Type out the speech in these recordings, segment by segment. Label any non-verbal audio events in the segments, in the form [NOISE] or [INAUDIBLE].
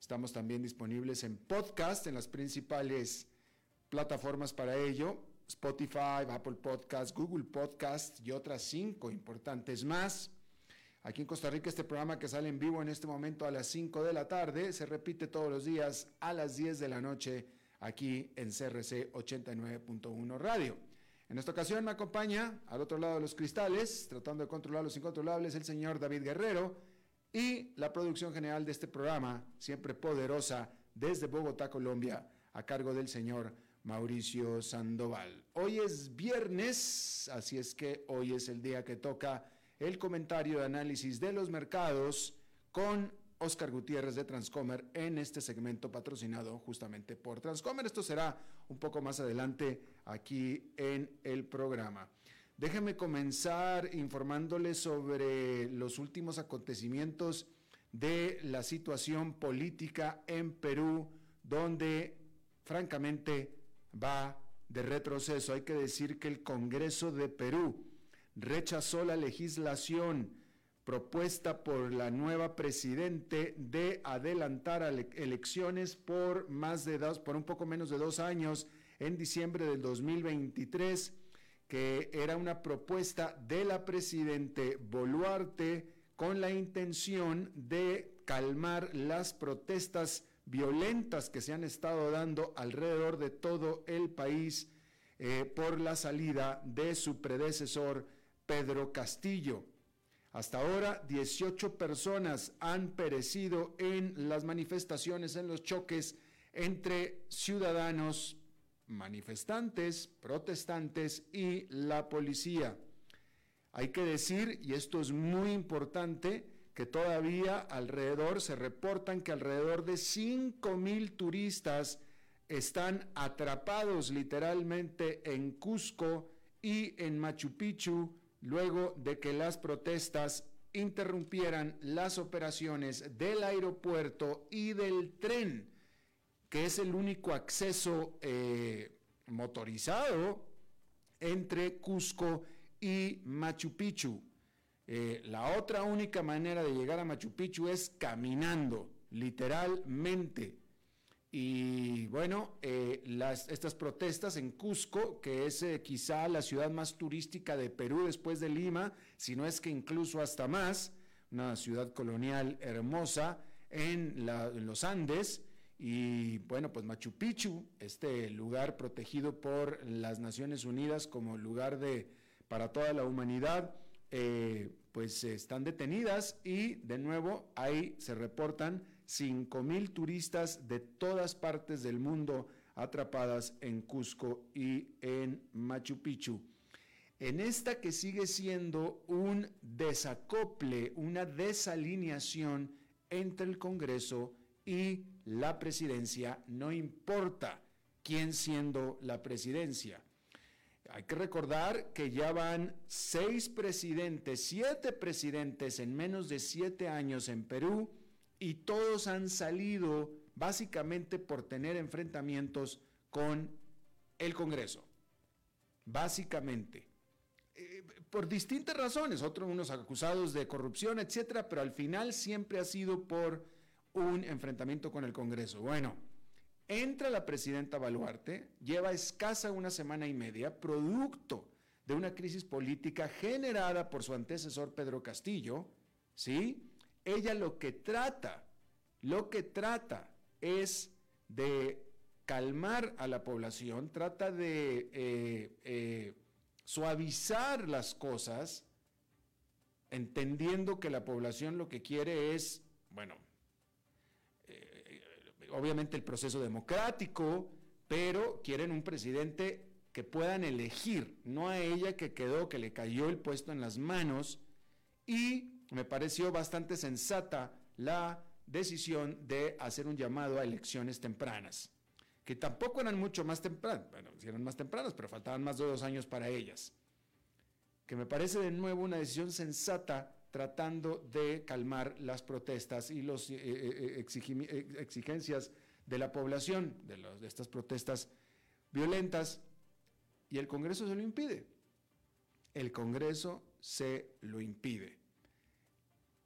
Estamos también disponibles en podcast, en las principales plataformas para ello, Spotify, Apple Podcast, Google Podcast y otras cinco importantes más. Aquí en Costa Rica este programa que sale en vivo en este momento a las 5 de la tarde se repite todos los días a las 10 de la noche aquí en CRC 89.1 Radio. En esta ocasión me acompaña al otro lado de los cristales, tratando de controlar los incontrolables, el señor David Guerrero y la producción general de este programa, siempre poderosa, desde Bogotá, Colombia, a cargo del señor Mauricio Sandoval. Hoy es viernes, así es que hoy es el día que toca el comentario de análisis de los mercados con Oscar Gutiérrez de Transcomer en este segmento patrocinado justamente por Transcomer. Esto será un poco más adelante aquí en el programa. Déjeme comenzar informándoles sobre los últimos acontecimientos de la situación política en Perú, donde francamente va de retroceso. Hay que decir que el Congreso de Perú rechazó la legislación propuesta por la nueva presidente de adelantar elecciones por más de dos, por un poco menos de dos años en diciembre del 2023 que era una propuesta de la presidente Boluarte con la intención de calmar las protestas violentas que se han estado dando alrededor de todo el país eh, por la salida de su predecesor Pedro Castillo. Hasta ahora, 18 personas han perecido en las manifestaciones, en los choques entre ciudadanos manifestantes, protestantes y la policía. Hay que decir, y esto es muy importante, que todavía alrededor, se reportan que alrededor de 5 mil turistas están atrapados literalmente en Cusco y en Machu Picchu luego de que las protestas interrumpieran las operaciones del aeropuerto y del tren que es el único acceso eh, motorizado entre Cusco y Machu Picchu. Eh, la otra única manera de llegar a Machu Picchu es caminando, literalmente. Y bueno, eh, estas protestas en Cusco, que es quizá la ciudad más turística de Perú después de Lima, si no es que incluso hasta más, una ciudad colonial hermosa en los Andes, y bueno, pues Machu Picchu, este lugar protegido por las Naciones Unidas como lugar de, para toda la humanidad, eh, pues están detenidas y de nuevo ahí se reportan 5 mil turistas de todas partes del mundo atrapadas en Cusco y en Machu Picchu. En esta que sigue siendo un desacople, una desalineación entre el Congreso y la presidencia, no importa quién siendo la presidencia. Hay que recordar que ya van seis presidentes, siete presidentes en menos de siete años en Perú y todos han salido básicamente por tener enfrentamientos con el Congreso. Básicamente. Eh, por distintas razones, otros unos acusados de corrupción, etcétera, pero al final siempre ha sido por un enfrentamiento con el Congreso. Bueno, entra la presidenta Baluarte, lleva escasa una semana y media, producto de una crisis política generada por su antecesor Pedro Castillo, ¿sí? Ella lo que trata, lo que trata es de calmar a la población, trata de eh, eh, suavizar las cosas, entendiendo que la población lo que quiere es, bueno, obviamente el proceso democrático, pero quieren un presidente que puedan elegir, no a ella que quedó, que le cayó el puesto en las manos, y me pareció bastante sensata la decisión de hacer un llamado a elecciones tempranas, que tampoco eran mucho más tempranas, bueno, eran más tempranas, pero faltaban más de dos años para ellas, que me parece de nuevo una decisión sensata tratando de calmar las protestas y las eh, eh, eh, exigencias de la población, de, estas protestas violentas, y el Congreso se lo impide. El Congreso se lo impide.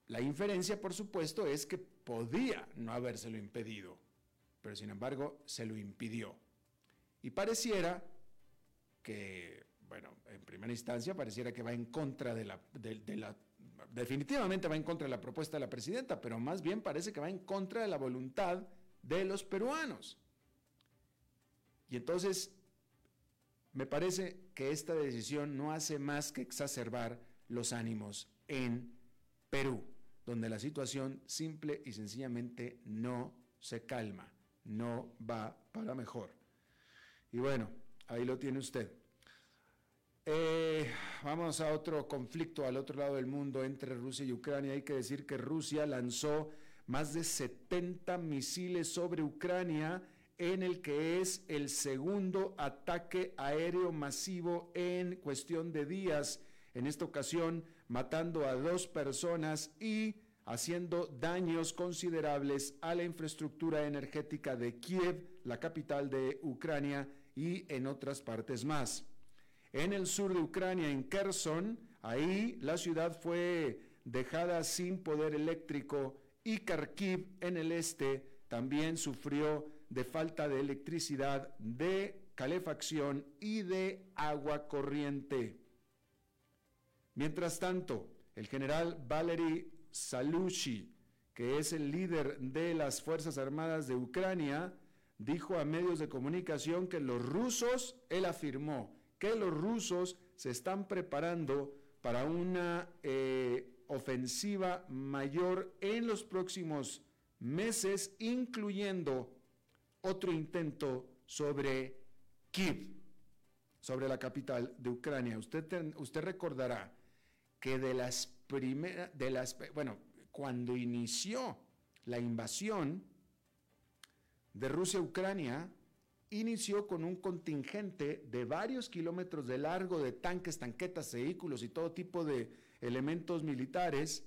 La inferencia, por supuesto, es que podía no habérselo impedido, pero sin embargo se lo impidió. Y pareciera que, bueno, en primera instancia pareciera que va en contra de, la, definitivamente va en contra de la propuesta de la presidenta, pero más bien parece que va en contra de la voluntad de los peruanos. Y entonces, me parece que esta decisión no hace más que exacerbar los ánimos en Perú donde la situación simple y sencillamente no se calma, no va para mejor. Y bueno, ahí lo tiene usted. Eh, vamos a otro conflicto al otro lado del mundo entre Rusia y Ucrania. Hay que decir que Rusia lanzó más de 70 misiles sobre Ucrania en el que es el segundo ataque aéreo masivo en cuestión de días. En esta ocasión, matando a dos personas y haciendo daños considerables a la infraestructura energética de Kiev, la capital de Ucrania, y en otras partes más. En el sur de Ucrania, en Kherson, ahí la ciudad fue dejada sin poder eléctrico y Kharkiv en el este también sufrió de falta de electricidad, de calefacción y de agua corriente. Mientras tanto, el general Valery Salushi, que es el líder de las Fuerzas Armadas de Ucrania, dijo a medios de comunicación que los rusos, él afirmó, que los rusos se están preparando para una eh, ofensiva mayor en los próximos meses, incluyendo otro intento sobre Kiev, sobre la capital de Ucrania. Usted, usted recordará que de las primeras, bueno, cuando inició la invasión de Rusia a Ucrania, inició con un contingente de varios kilómetros de largo de tanques, tanquetas, vehículos y todo tipo de elementos militares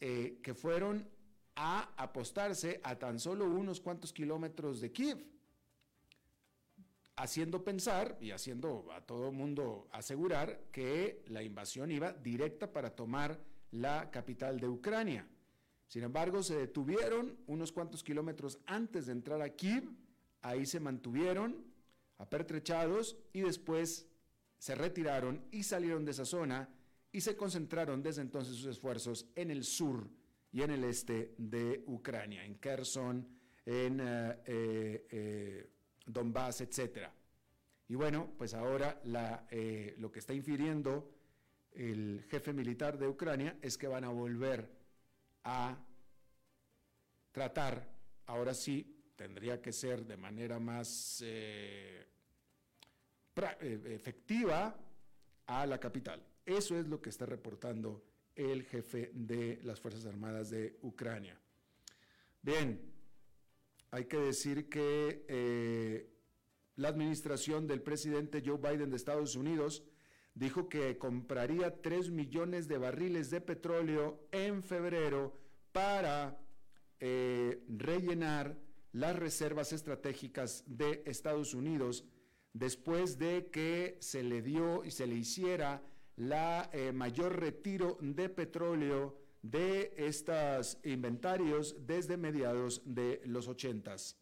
eh, que fueron a apostarse a tan solo unos cuantos kilómetros de Kiev haciendo pensar y haciendo a todo mundo asegurar que la invasión iba directa para tomar la capital de Ucrania. Sin embargo, se detuvieron unos cuantos kilómetros antes de entrar a Kiev, ahí se mantuvieron apertrechados y después se retiraron y salieron de esa zona y se concentraron desde entonces sus esfuerzos en el sur y en el este de Ucrania, en Kherson, en eh, eh, eh, Donbass, etc. Y bueno, pues ahora lo que está infiriendo el jefe militar de Ucrania es que van a volver a tratar, ahora sí, tendría que ser de manera más eh, eh, efectiva a la capital. Eso es lo que está reportando el jefe de las Fuerzas Armadas de Ucrania. Bien, hay que decir que eh, la administración del presidente Joe Biden de Estados Unidos dijo que compraría 3 millones de barriles de petróleo en febrero para rellenar las reservas estratégicas de Estados Unidos después de que se le dio y se le hiciera la eh, mayor retiro de petróleo de estos inventarios desde mediados de los ochentas.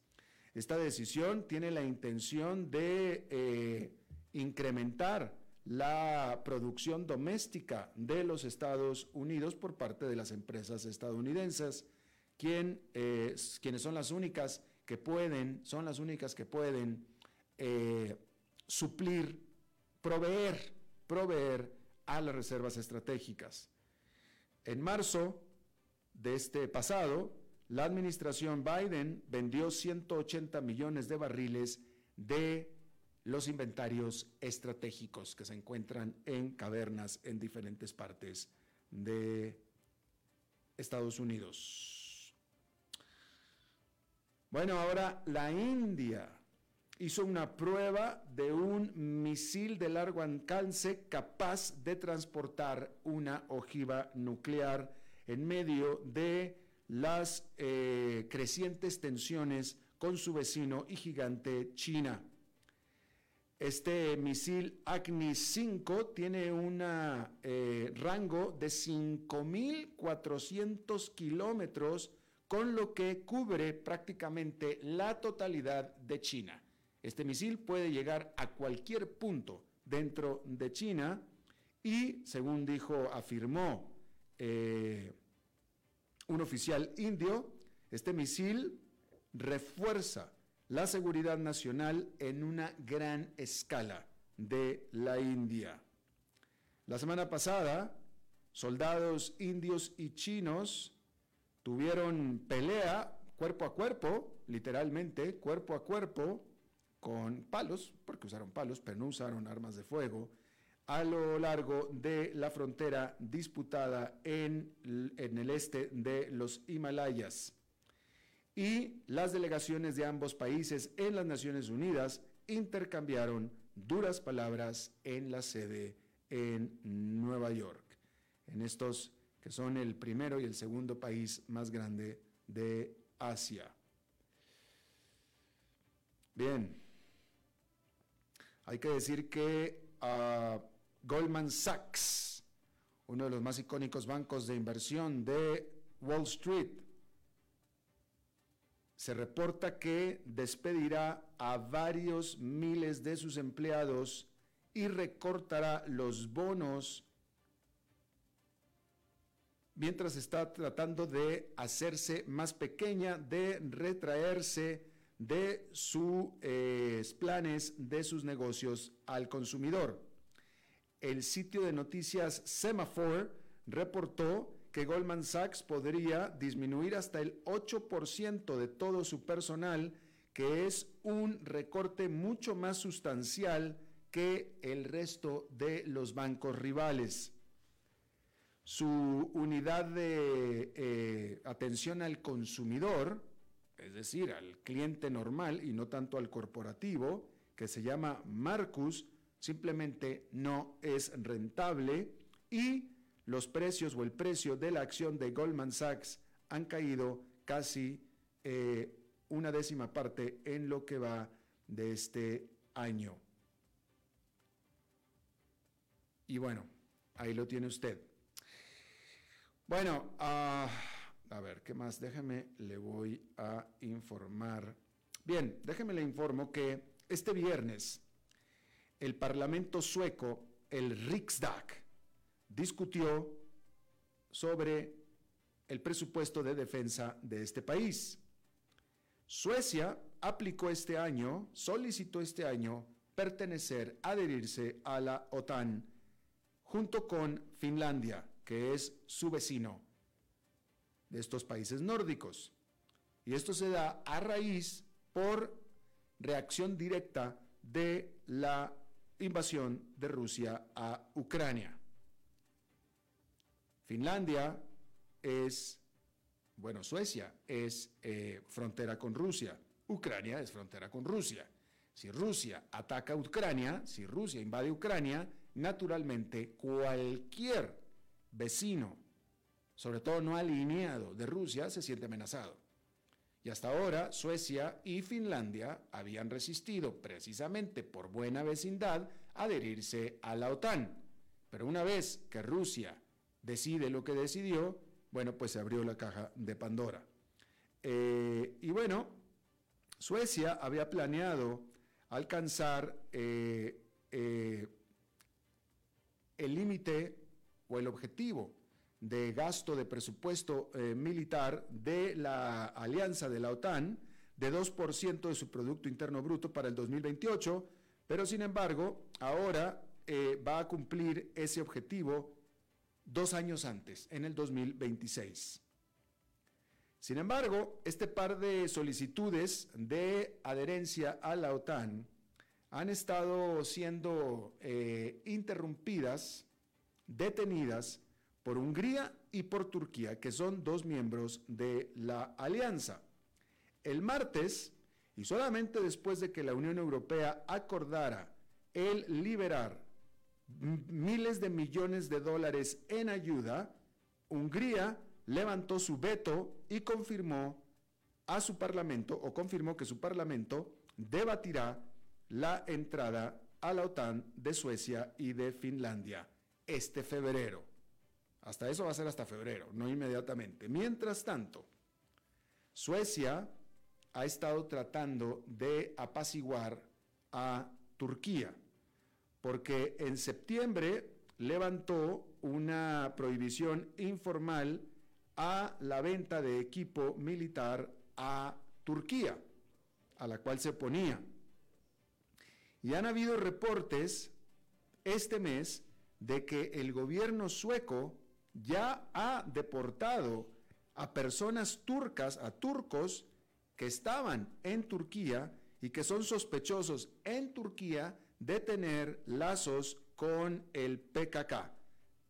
Esta decisión tiene la intención de eh, incrementar la producción doméstica de los Estados Unidos por parte de las empresas estadounidenses, eh, quienes son las únicas que pueden, son las únicas que pueden eh, suplir, proveer, proveer a las reservas estratégicas. En marzo de este pasado, la administración Biden vendió 180 millones de barriles de los inventarios estratégicos que se encuentran en cavernas en diferentes partes de Estados Unidos. Bueno, ahora la India hizo una prueba de un misil de largo alcance capaz de transportar una ojiva nuclear en medio de las eh, crecientes tensiones con su vecino y gigante China. Este misil Agni 5 tiene un eh, rango de 5.400 kilómetros, con lo que cubre prácticamente la totalidad de China. Este misil puede llegar a cualquier punto dentro de China y, según dijo, afirmó eh, un oficial indio, este misil refuerza la seguridad nacional en una gran escala de la India. La semana pasada, soldados indios y chinos tuvieron pelea cuerpo a cuerpo, literalmente cuerpo a cuerpo, con palos, porque usaron palos, pero no usaron armas de fuego, a lo largo de la frontera disputada en, en el este de los Himalayas. Y las delegaciones de ambos países en las Naciones Unidas intercambiaron duras palabras en la sede en Nueva York, en estos son el primero y el segundo país más grande de Asia. Bien, hay que decir que uh, Goldman Sachs, uno de los más icónicos bancos de inversión de Wall Street, se reporta que despedirá a varios miles de sus empleados y recortará los bonos mientras está tratando de hacerse más pequeña, de retraerse de sus eh, planes, de sus negocios al consumidor. El sitio de noticias Semaphore reportó que Goldman Sachs podría disminuir hasta el 8% de todo su personal, que es un recorte mucho más sustancial que el resto de los bancos rivales. Su unidad de eh, atención al consumidor, es decir, al cliente normal y no tanto al corporativo, que se llama Marcus, simplemente no es rentable y los precios o el precio de la acción de Goldman Sachs han caído casi eh, una décima parte en lo que va de este año. Y bueno, ahí lo tiene usted. Bueno, ah, a ver, ¿qué más? Déjeme, le voy a informar. Bien, déjeme le informo que este viernes el Parlamento sueco, el Riksdag, discutió sobre el presupuesto de defensa de este país. Suecia aplicó este año, solicitó este año pertenecer, adherirse a la OTAN, junto con Finlandia, que es su vecino de estos países nórdicos. Y esto se da a raíz por reacción directa de la invasión de Rusia a Ucrania. Finlandia es bueno, Suecia es eh, frontera con Rusia, Ucrania es frontera con Rusia. Si Rusia ataca a Ucrania, si Rusia invade Ucrania, naturalmente cualquier vecino, sobre todo no alineado de Rusia, se siente amenazado. Y hasta ahora Suecia y Finlandia habían resistido precisamente por buena vecindad adherirse a la OTAN. Pero una vez que Rusia decide lo que decidió, bueno, pues se abrió la caja de Pandora. Eh, y bueno, Suecia había planeado alcanzar eh, eh, el límite o el objetivo de gasto de presupuesto eh, militar de la alianza de la OTAN de 2% de su Producto Interno Bruto para el 2028, pero sin embargo, ahora va a cumplir ese objetivo dos años antes, en el 2026. Sin embargo, este par de solicitudes de adherencia a la OTAN han estado siendo eh, interrumpidas, detenidas por Hungría y por Turquía, que son dos miembros de la alianza. El martes, y solamente después de que la Unión Europea acordara el liberar miles de millones de dólares en ayuda, Hungría levantó su veto y confirmó a su parlamento, o confirmó que su parlamento debatirá la entrada a la OTAN de Suecia y de Finlandia este febrero. Hasta eso va a ser hasta febrero, no inmediatamente. Mientras tanto, Suecia ha estado tratando de apaciguar a Turquía, porque en septiembre levantó una prohibición informal a la venta de equipo militar a Turquía, a la cual se oponía. Y han habido reportes este mes de que el gobierno sueco ya ha deportado a personas turcas, a turcos que estaban en Turquía y que son sospechosos en Turquía de tener lazos con el PKK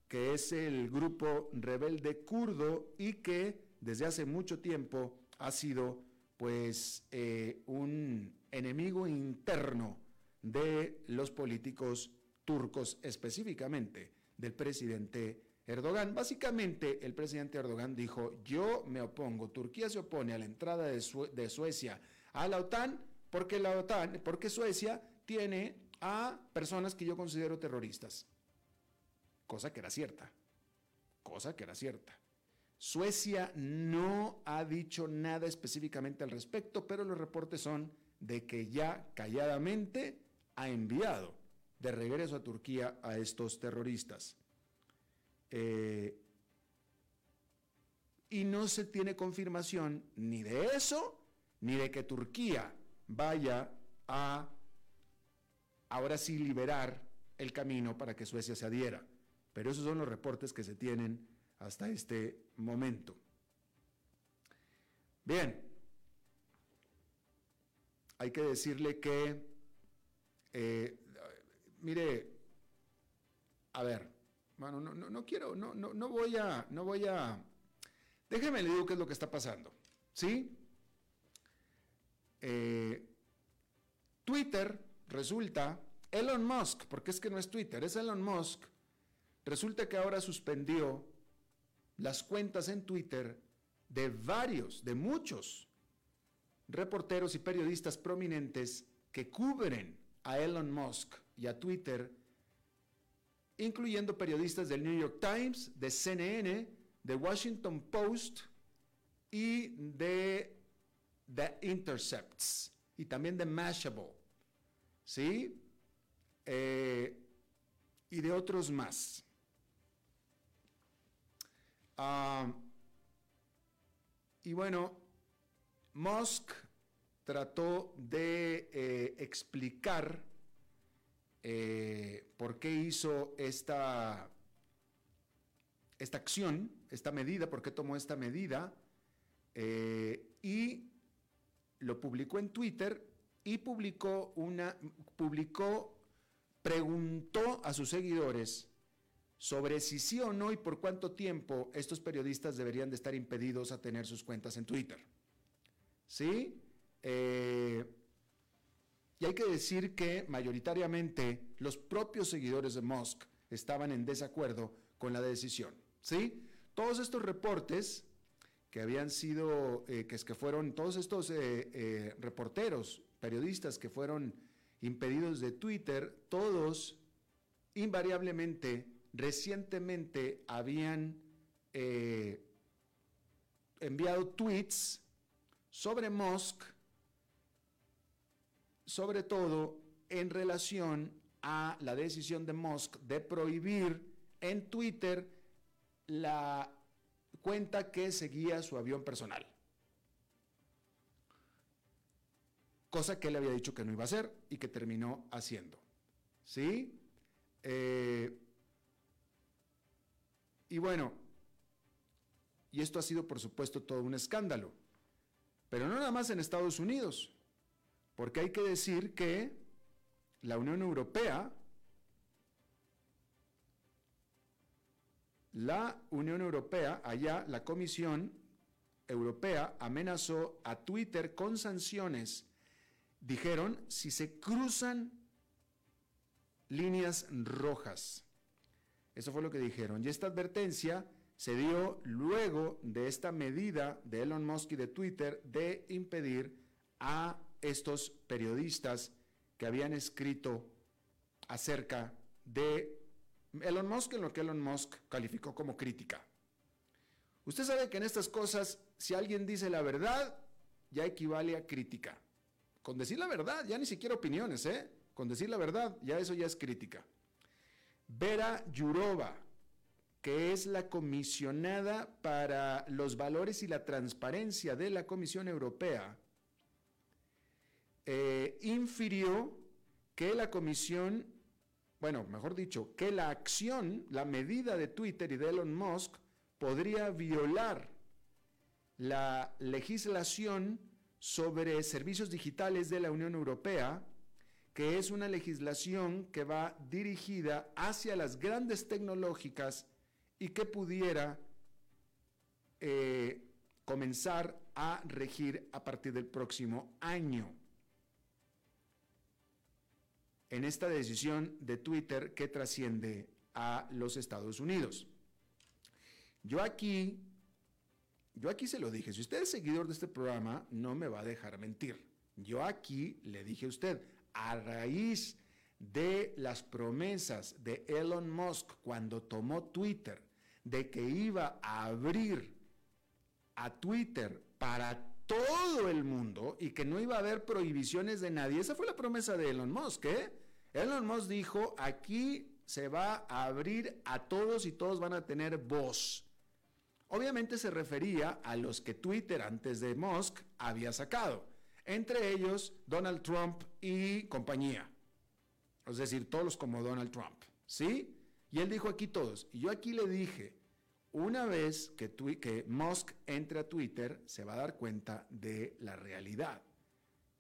que es el grupo rebelde kurdo y que desde hace mucho tiempo ha sido pues eh, un enemigo interno de los políticos turcos, específicamente del presidente Erdogan. Básicamente el presidente Erdogan dijo, yo me opongo, Turquía se opone a la entrada de, Suecia a la OTAN porque la OTAN, porque Suecia tiene a personas que yo considero terroristas cosa que era cierta, cosa que era cierta. Suecia no ha dicho nada específicamente al respecto, pero los reportes son de que ya calladamente ha enviado de regreso a Turquía a estos terroristas. Eh, y no se tiene confirmación ni de eso, ni de que Turquía vaya a ahora sí liberar el camino para que Suecia se adhiera. Pero esos son los reportes que se tienen hasta este momento. Bien, hay que decirle que, eh, mire, a ver, bueno, no, no, quiero, no, no, no voy a, no voy a, déjeme le digo qué es lo que está pasando, ¿sí? Eh, Twitter resulta, Elon Musk, porque es que no es Twitter, es Elon Musk, Resulta que ahora suspendió las cuentas en Twitter de varios, de muchos reporteros y periodistas prominentes que cubren a Elon Musk y a Twitter, incluyendo periodistas del New York Times, de CNN, de Washington Post y de The Intercepts y también de Mashable, ¿sí? Eh, y de otros más. Ah, y bueno, Musk trató de eh, explicar eh, por qué hizo esta, esta acción, esta medida, por qué tomó esta medida, eh, y lo publicó en Twitter y publicó una, publicó, preguntó a sus seguidores sobre si sí o no y por cuánto tiempo estos periodistas deberían de estar impedidos a tener sus cuentas en Twitter. ¿Sí? Eh, y hay que decir que mayoritariamente los propios seguidores de Musk estaban en desacuerdo con la decisión. ¿Sí? Todos estos reportes que habían sido, eh, que, fueron, todos estos eh, reporteros, periodistas que fueron impedidos de Twitter, todos invariablemente, recientemente habían enviado tweets sobre Musk, sobre todo en relación a la decisión de Musk de prohibir en Twitter la cuenta que seguía su avión personal. Cosa que él había dicho que no iba a hacer y que terminó haciendo. ¿Sí? Eh, y bueno, y esto ha sido por supuesto todo un escándalo. Pero no nada más en Estados Unidos, porque hay que decir que la Unión Europea, la Unión Europea, allá la Comisión Europea amenazó a Twitter con sanciones. Dijeron, si se cruzan líneas rojas. Eso fue lo que dijeron. Y esta advertencia se dio luego de esta medida de Elon Musk y de Twitter de impedir a estos periodistas que habían escrito acerca de Elon Musk en lo que Elon Musk calificó como crítica. Usted sabe que en estas cosas, si alguien dice la verdad, ya equivale a crítica. Con decir la verdad, ya ni siquiera opiniones, ¿eh? Con decir la verdad, ya eso ya es crítica. Vera Yurova, que es la comisionada para los valores y la transparencia de la Comisión Europea, eh, infirió que la comisión, bueno, mejor dicho, que la acción, la medida de Twitter y de Elon Musk podría violar la legislación sobre servicios digitales de la Unión Europea, que es una legislación que va dirigida hacia las grandes tecnológicas y que pudiera eh, comenzar a regir a partir del próximo año. En esta decisión de Twitter que trasciende a los Estados Unidos. Yo aquí, yo aquí se lo dije, si usted es seguidor de este programa, no me va a dejar mentir. Yo aquí le dije a usted, a raíz de las promesas de Elon Musk cuando tomó Twitter de que iba a abrir a Twitter para todo el mundo y que no iba a haber prohibiciones de nadie. Esa fue la promesa de Elon Musk. ¿eh? Elon Musk dijo, aquí se va a abrir a todos y todos van a tener voz. Obviamente se refería a los que Twitter antes de Musk había sacado, entre ellos Donald Trump y compañía. Es decir, todos como Donald Trump. ¿Sí? Y él dijo aquí todos. Y yo aquí le dije, una vez que, Musk entre a Twitter, se va a dar cuenta de la realidad.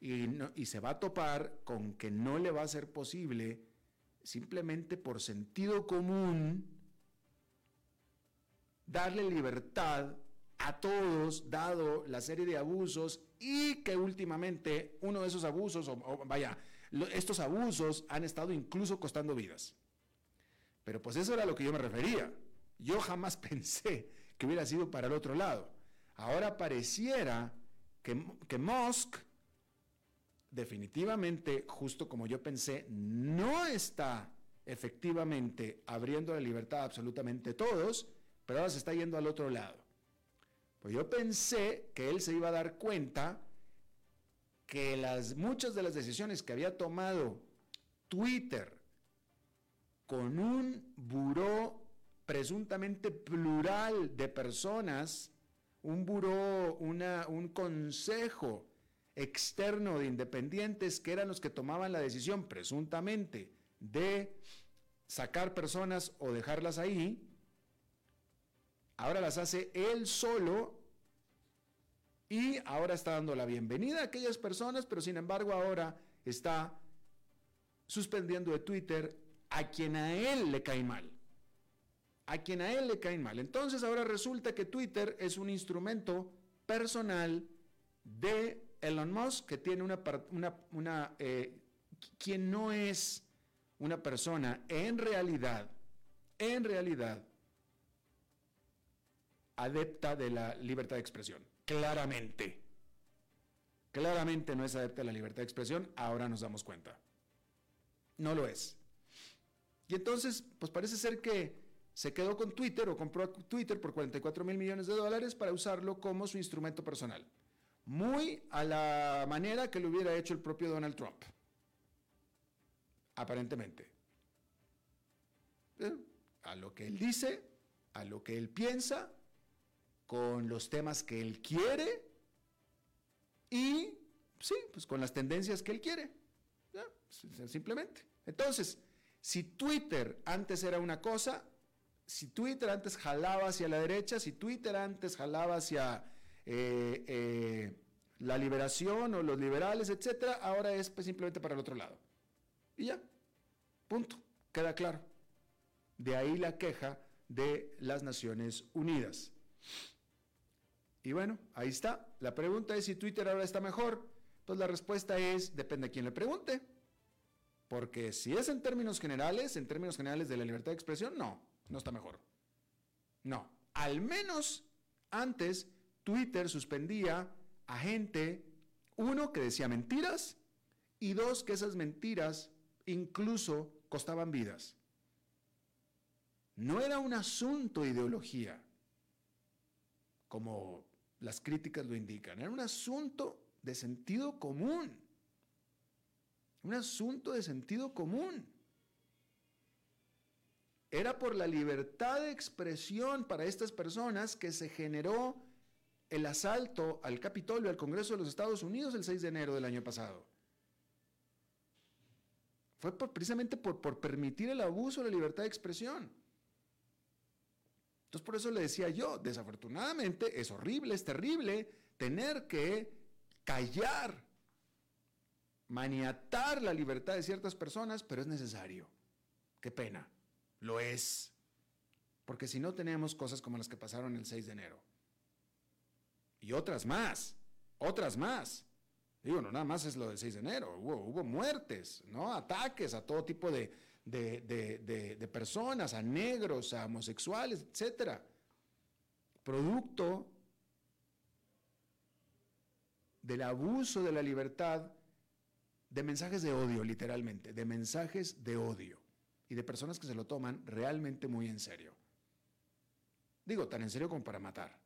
Y, se va a topar con que no le va a ser posible, simplemente por sentido común, darle libertad a todos, dado la serie de abusos y que últimamente uno de esos abusos, vaya, estos abusos han estado incluso costando vidas. Pero pues eso era a lo que yo me refería. Yo jamás [LAUGHS] pensé que hubiera sido para el otro lado. Ahora pareciera que, que Musk definitivamente, justo como yo pensé, no está efectivamente abriendo la libertad a absolutamente todos, pero ahora se está yendo al otro lado. Pues yo pensé que él se iba a dar cuenta que las, muchas de las decisiones que había tomado Twitter con un buró presuntamente plural de personas, un buró, una, un consejo externo de independientes que eran los que tomaban la decisión presuntamente de sacar personas o dejarlas ahí, ahora las hace él solo y ahora está dando la bienvenida a aquellas personas, pero sin embargo ahora está suspendiendo de Twitter a quien a él le cae mal. A quien a él le caen mal. Entonces ahora resulta que Twitter es un instrumento personal de Elon Musk, que tiene una, una, una eh, quien no es una persona en realidad, en realidad, adepta de la libertad de expresión. Claramente. Claramente no es adepta de la libertad de expresión, ahora nos damos cuenta. No lo es. Y entonces, pues parece ser que se quedó con Twitter o compró Twitter por 44 mil millones de dólares para usarlo como su instrumento personal. Muy a la manera que lo hubiera hecho el propio Donald Trump. Aparentemente. A lo que él dice, a lo que él piensa, con los temas que él quiere y, sí, pues con las tendencias que él quiere. Simplemente. Entonces, si Twitter antes era una cosa, si Twitter antes jalaba hacia la derecha, si Twitter antes jalaba hacia eh, eh, la liberación o los liberales, etcétera, ahora es pues, simplemente para el otro lado. Y ya, punto, queda claro. De ahí la queja de las Naciones Unidas. Y bueno, ahí está. La pregunta es si Twitter ahora está mejor. Pues la respuesta es, depende de quién le pregunte. Porque si es en términos generales, en términos generales de la libertad de expresión, no, no está mejor. No, al menos antes Twitter suspendía a gente, uno, que decía mentiras y dos, que esas mentiras incluso costaban vidas. No era un asunto de ideología, como las críticas lo indican, era un asunto de sentido común. Un asunto de sentido común. Era por la libertad de expresión para estas personas que se generó el asalto al Capitolio, al Congreso de los Estados Unidos el 6 de enero del año pasado. Fue precisamente por, por permitir el abuso de la libertad de expresión. Entonces por eso le decía yo, desafortunadamente es horrible, es terrible tener que callar maniatar la libertad de ciertas personas, pero es necesario. Qué pena. Lo es. Porque si no tenemos cosas como las que pasaron el 6 de enero. Y otras más, otras más. Digo, no nada más es lo del 6 de enero, hubo, muertes, ¿no? Ataques a todo tipo de, de, personas, a negros, a homosexuales, etc. Producto del abuso de la libertad de mensajes de odio, literalmente, de mensajes de odio y de personas que se lo toman realmente muy en serio. Digo, tan en serio como para matar.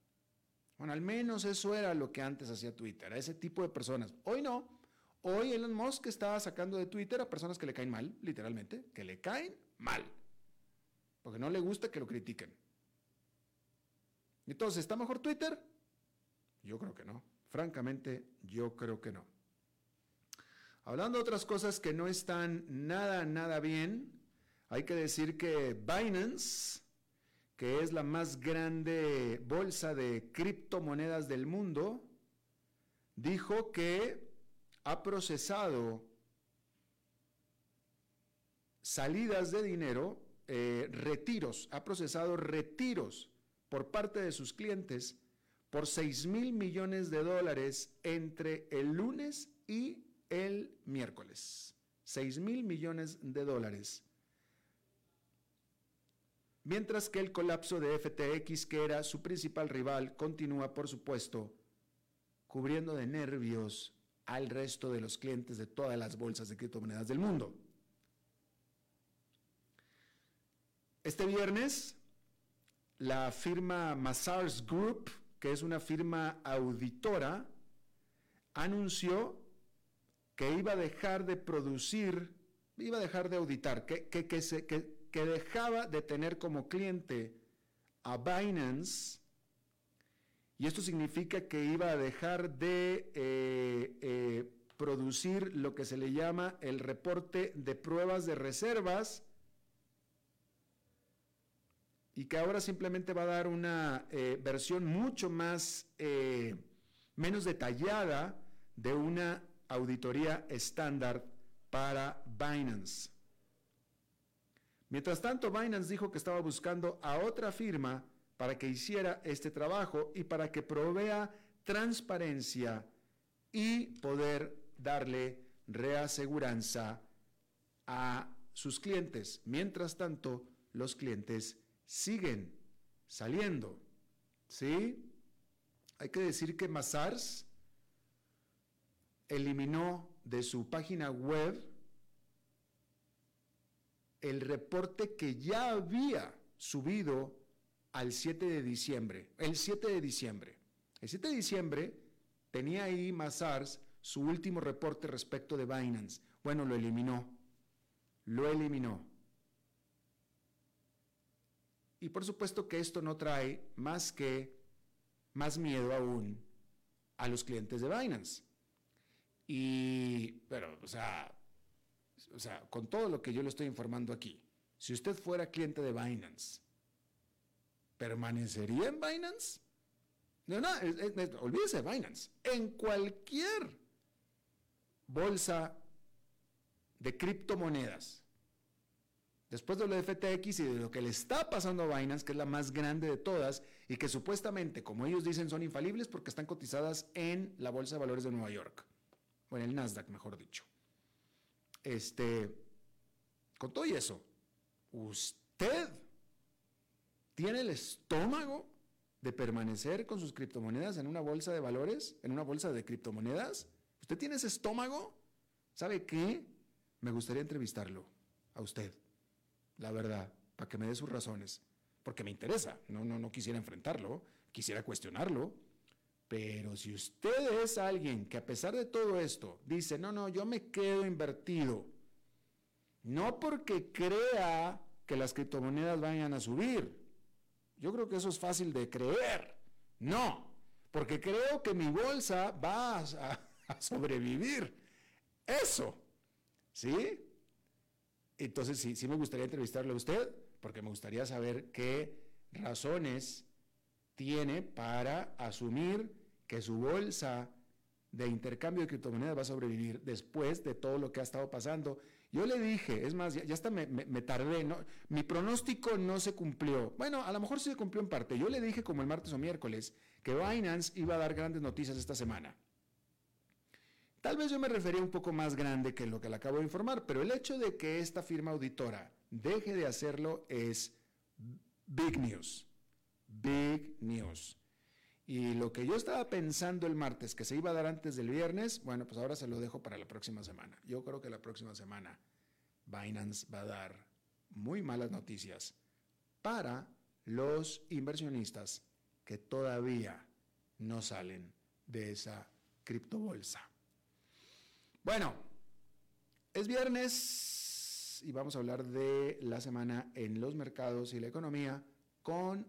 Bueno, al menos eso era lo que antes hacía Twitter, a ese tipo de personas. Hoy no. Hoy Elon Musk estaba sacando de Twitter a personas que le caen mal, literalmente, que le caen mal. Porque no le gusta que lo critiquen. Entonces, ¿está mejor Twitter? Yo creo que no. Francamente, yo creo que no. Hablando de otras cosas que no están nada, nada bien, hay que decir que Binance, que es la más grande bolsa de criptomonedas del mundo, dijo que ha procesado salidas de dinero, eh, retiros, ha procesado retiros por parte de sus clientes por 6 mil millones de dólares entre el lunes y el miércoles. 6 mil millones de dólares. Mientras que el colapso de FTX, que era su principal rival, continúa, por supuesto, cubriendo de nervios al resto de los clientes de todas las bolsas de criptomonedas del mundo. Este viernes, la firma Mazars Group, que es una firma auditora, anunció que iba a dejar de producir, iba a dejar de auditar, se, dejaba de tener como cliente a Binance, y esto significa que iba a dejar de eh, eh, producir lo que se le llama el reporte de pruebas de reservas, y que ahora simplemente va a dar una eh, versión mucho más, menos detallada de una auditoría estándar para Binance. Mientras tanto, Binance dijo que estaba buscando a otra firma para que hiciera este trabajo y para que provea transparencia y poder darle reaseguranza a sus clientes. Mientras tanto, los clientes siguen saliendo. ¿Sí? Hay que decir que Mazars eliminó de su página web el reporte que ya había subido al 7 de diciembre. El 7 de diciembre. El 7 de diciembre tenía ahí Mazars su último reporte respecto de Binance. Bueno, lo eliminó. Lo eliminó. Y por supuesto que esto no trae más que más miedo aún a los clientes de Binance. Y, pero, o sea, o sea, con todo lo que yo le estoy informando aquí, si usted fuera cliente de Binance, ¿permanecería en Binance? No, no, olvídese de Binance. En cualquier bolsa de criptomonedas, después de lo de FTX y de lo que le está pasando a Binance, que es la más grande de todas y que supuestamente, como ellos dicen, son infalibles porque están cotizadas en la Bolsa de Valores de Nueva York, o en el Nasdaq, mejor dicho. Este, con todo y eso, ¿usted tiene el estómago de permanecer con sus criptomonedas en una bolsa de valores, en una bolsa de criptomonedas? ¿Usted tiene ese estómago? ¿Sabe qué? Me gustaría entrevistarlo a usted la verdad, para que me dé sus razones, porque me interesa, no, no, no quisiera enfrentarlo, quisiera cuestionarlo, pero si usted es alguien que a pesar de todo esto dice, no, no, yo me quedo invertido, no porque crea que las criptomonedas vayan a subir, yo creo que eso es fácil de creer, no, porque creo que mi bolsa va a, sobrevivir, eso, ¿sí? Entonces sí, sí me gustaría entrevistarle a usted, porque me gustaría saber qué razones tiene para asumir que su bolsa de intercambio de criptomonedas va a sobrevivir después de todo lo que ha estado pasando. Yo le dije, es más, ya, hasta me, tardé, mi pronóstico no se cumplió. Bueno, a lo mejor sí se cumplió en parte. Yo le dije como el martes o miércoles que Binance iba a dar grandes noticias esta semana. Tal vez yo me refería un poco más grande que lo que le acabo de informar, pero el hecho de que esta firma auditora deje de hacerlo es big news. Big news. Y lo que yo estaba pensando el martes que se iba a dar antes del viernes, bueno, pues ahora se lo dejo para la próxima semana. Yo creo que la próxima semana Binance va a dar muy malas noticias para los inversionistas que todavía no salen de esa criptobolsa. Bueno, es viernes y vamos a hablar de la semana en los mercados y la economía con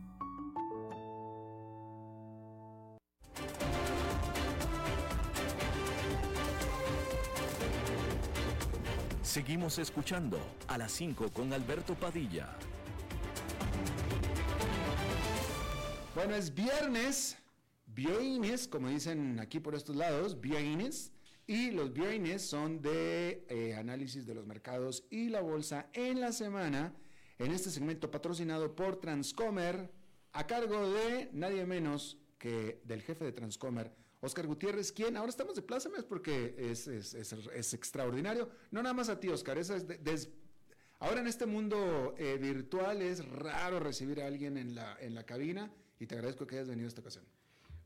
Seguimos escuchando a las 5 con Alberto Padilla. Bueno, es viernes, viernes, como dicen aquí por estos lados, viernes, y los viernes son de eh, análisis de los mercados y la bolsa en la semana, en este segmento patrocinado por Transcomer, a cargo de nadie menos que del jefe de Transcomer, Oscar Gutiérrez, quien ahora estamos de plácemes porque es, es, extraordinario. No nada más a ti, Oscar, es ahora en este mundo eh, virtual es raro recibir a alguien en la, en la cabina y te agradezco que hayas venido a esta ocasión.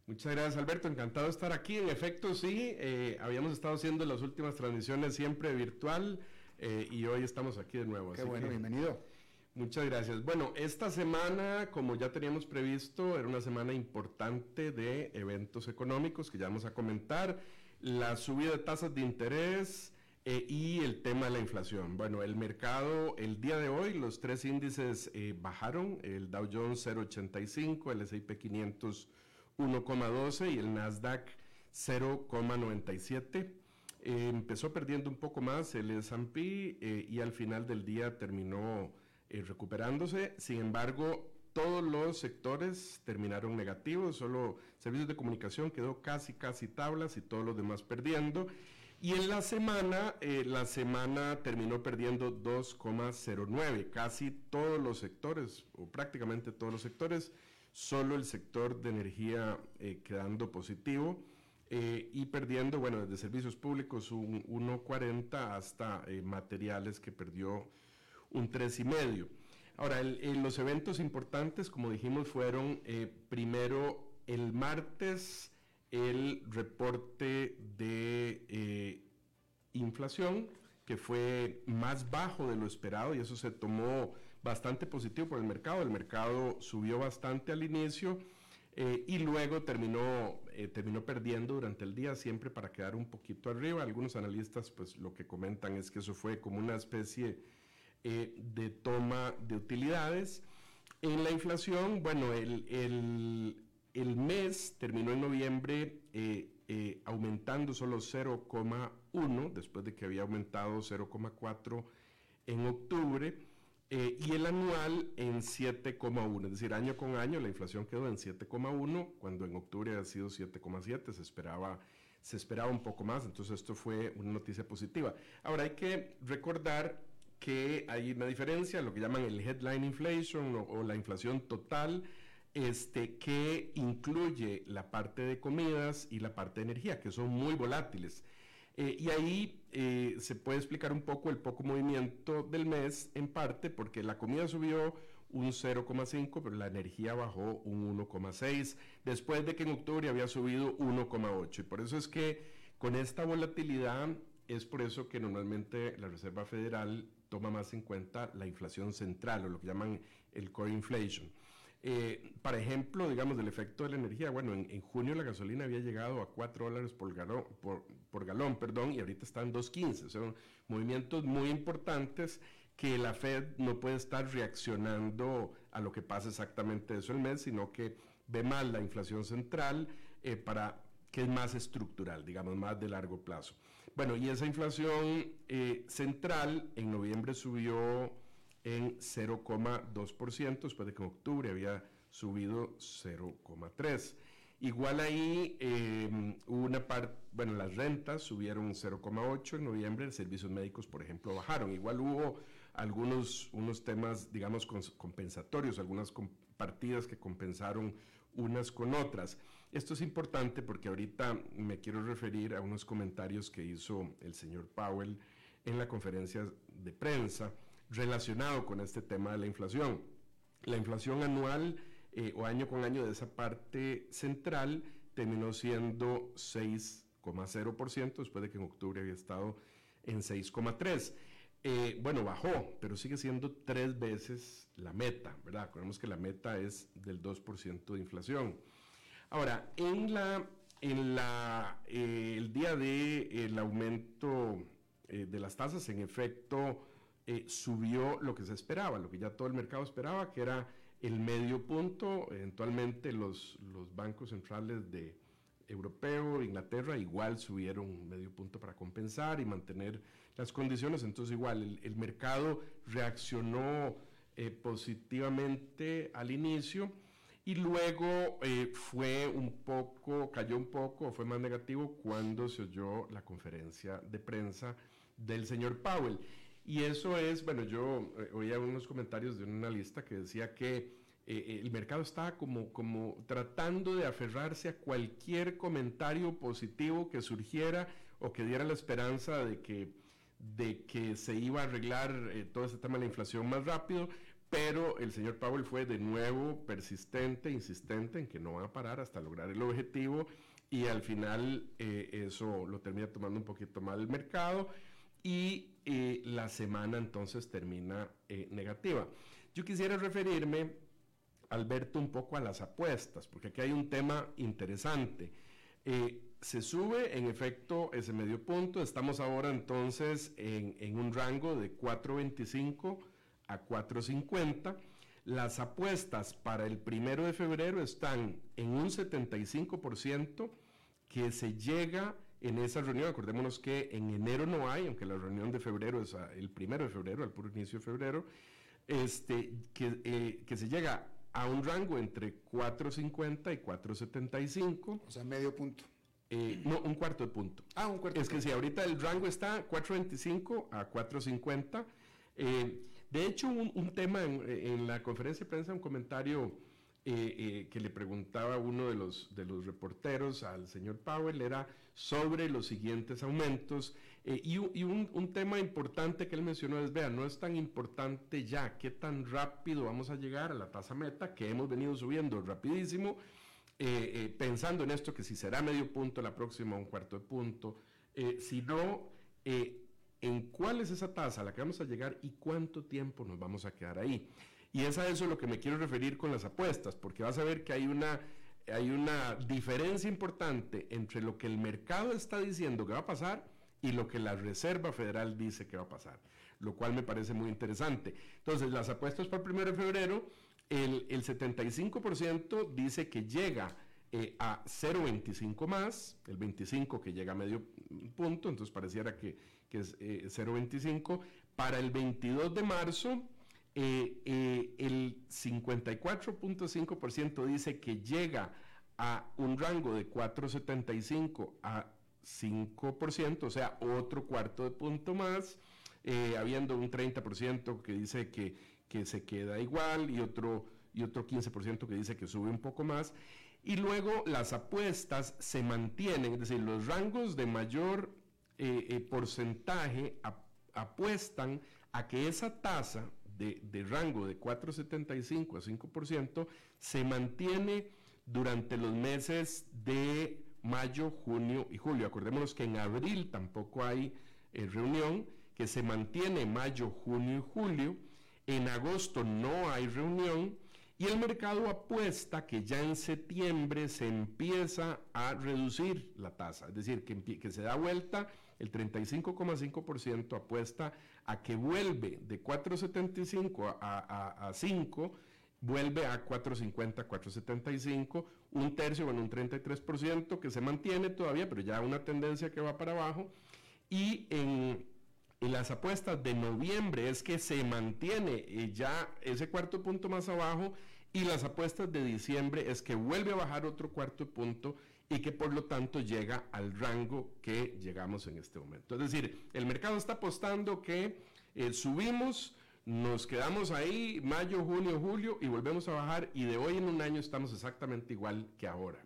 Muchas gracias Alberto, encantado de estar aquí. En efecto, sí, eh, habíamos estado haciendo las últimas transmisiones siempre virtual eh, y hoy estamos aquí de nuevo. Qué bueno, bienvenido. Muchas gracias. Bueno, esta semana, como ya teníamos previsto, era una semana importante de eventos económicos que ya vamos a comentar. La subida de tasas de interés eh, y el tema de la inflación. Bueno, el mercado, el día de hoy, los tres índices bajaron. El Dow Jones 0,85, el S&P 500 1,12 y el Nasdaq 0,97. Eh, empezó perdiendo un poco más el S&P eh, y al final del día terminó eh, recuperándose. Sin embargo, todos los sectores terminaron negativos, solo servicios de comunicación quedó casi, casi tablas y todos los demás perdiendo. Y en la semana, la semana terminó perdiendo 2,09, casi todos los sectores, o prácticamente todos los sectores, solo el sector de energía eh, quedando positivo eh, y perdiendo, bueno, desde servicios públicos un 1,40 hasta eh, materiales que perdió un 3,5. Ahora, los eventos importantes, como dijimos, fueron primero el martes el reporte de inflación, que fue más bajo de lo esperado y eso se tomó bastante positivo por el mercado. El mercado subió bastante al inicio eh, y luego terminó, eh, terminó perdiendo durante el día siempre para quedar un poquito arriba. Algunos analistas pues lo que comentan es que eso fue como una especie eh, de toma de utilidades. En la inflación, bueno, el, el, el mes terminó en noviembre aumentando solo 0,1 después de que había aumentado 0,4 en octubre. Eh, y el anual en 7,1, es decir, año con año la inflación quedó en 7,1, cuando en octubre ha sido 7,7, se esperaba, se esperaba un poco más, entonces esto fue una noticia positiva. Ahora hay que recordar que hay una diferencia, lo que llaman el headline inflation o, o la inflación total, este, que incluye la parte de comidas y la parte de energía, que son muy volátiles. Eh, y ahí eh, se puede explicar un poco el poco movimiento del mes, en parte porque la comida subió un 0,5, pero la energía bajó un 1,6, después de que en octubre había subido 1,8. Y por eso es que con esta volatilidad es por eso que normalmente la Reserva Federal toma más en cuenta la inflación central o lo que llaman el core inflation. Eh, por ejemplo, digamos, del efecto de la energía, bueno, en, junio la gasolina había llegado a 4 dólares por galón, por, galón, perdón, y ahorita está en 2.15. Son movimientos muy importantes que la Fed no puede estar reaccionando a lo que pasa exactamente eso el mes, sino que ve mal la inflación central eh, para que es más estructural, digamos, más de largo plazo. Bueno, y esa inflación eh, central en noviembre subió en 0,2%, después de que en octubre había subido 0,3%. Igual ahí eh, una parte, bueno, las rentas subieron 0,8 en noviembre, los servicios médicos, por ejemplo, bajaron. Igual hubo algunos unos temas, digamos, compensatorios, algunas partidas que compensaron unas con otras. Esto es importante porque ahorita me quiero referir a unos comentarios que hizo el señor Powell en la conferencia de prensa relacionado con este tema de la inflación. La inflación anual eh, o año con año de esa parte central terminó siendo 6,0% después de que en octubre había estado en 6,3%. Eh, bueno, bajó, pero sigue siendo tres veces la meta, ¿verdad? Acordemos que la meta es del 2% de inflación. Ahora, en la, en la, eh, el día de el aumento de las tasas, en efecto, eh, subió lo que se esperaba, lo que ya todo el mercado esperaba, que era el medio punto. Eventualmente los, los bancos centrales de europeo, Inglaterra, igual subieron medio punto para compensar y mantener las condiciones. Entonces igual el, mercado reaccionó eh, positivamente al inicio y luego eh, fue un poco, cayó un poco, fue más negativo cuando se oyó la conferencia de prensa del señor Powell. Y eso es, bueno, yo eh, oía unos comentarios de un analista que decía que eh, eh, el mercado estaba como, como tratando de aferrarse a cualquier comentario positivo que surgiera o que diera la esperanza de que, de que se iba a arreglar todo este tema de la inflación más rápido, pero el señor Powell fue de nuevo persistente, insistente en que no va a parar hasta lograr el objetivo y al final eh, eso lo termina tomando un poquito mal el mercado y eh, la semana entonces termina eh, negativa. Yo quisiera referirme, Alberto, un poco a las apuestas, porque aquí hay un tema interesante. se sube en efecto ese medio punto, estamos ahora entonces en, en un rango de 425 a 4.50. Las apuestas para el primero de febrero están en un 75% que se llega en esa reunión. Acordémonos que en enero no hay, aunque la reunión de febrero es el primero de febrero, al puro inicio de febrero, este, que, eh, que se llega a un rango entre 4.50 y 4.75. O sea, medio punto. Eh, no, un cuarto de punto. Ah, un cuarto Es que si ahorita el rango está 4.25 a 4.50, eh, de hecho, un, tema en, la conferencia de prensa, un comentario eh, eh, que le preguntaba uno de los, de los reporteros al señor Powell era sobre los siguientes aumentos. Eh, y, un, tema importante que él mencionó es, vea, no es tan importante ya qué tan rápido vamos a llegar a la tasa meta, que hemos venido subiendo rapidísimo, pensando en esto, que si será medio punto la próxima, un cuarto de punto, sino en cuál es esa tasa a la que vamos a llegar y cuánto tiempo nos vamos a quedar ahí. Y es a eso lo que me quiero referir con las apuestas, porque vas a ver que hay una, hay una diferencia importante entre lo que el mercado está diciendo que va a pasar y lo que la Reserva Federal dice que va a pasar, lo cual me parece muy interesante. Entonces, las apuestas para el 1 de febrero, el, el 75% dice que llega eh, a 0,25 más, el 25 que llega a medio punto, entonces pareciera que que es 0,25. Eh, Para el 22 de marzo, eh, eh, el 54.5% dice que llega a un rango de 4,75 a 5%, o sea, otro cuarto de punto más, habiendo un 30% que dice que, que, se queda igual y otro, y otro 15% que dice que sube un poco más. Y luego las apuestas se mantienen, es decir, los rangos de mayor eh, eh, porcentaje apuestan a que esa tasa de, rango de 4,75 a 5% se mantiene durante los meses de mayo, junio y julio. Acordémonos que en abril tampoco hay eh, reunión, que se mantiene mayo, junio y julio. En agosto no hay reunión y el mercado apuesta que ya en septiembre se empieza a reducir la tasa, es decir, que, se da vuelta el 35,5% apuesta a que vuelve de 4,75 a, 5, vuelve a 4,50, 4,75, un tercio, bueno, un 33% que se mantiene todavía, pero ya una tendencia que va para abajo. Y en, las apuestas de noviembre es que se mantiene ya ese cuarto punto más abajo y las apuestas de diciembre es que vuelve a bajar otro cuarto punto y que por lo tanto llega al rango que llegamos en este momento. Es decir, el mercado está apostando que eh, subimos, nos quedamos ahí mayo, junio, julio y volvemos a bajar y de hoy en un año estamos exactamente igual que ahora.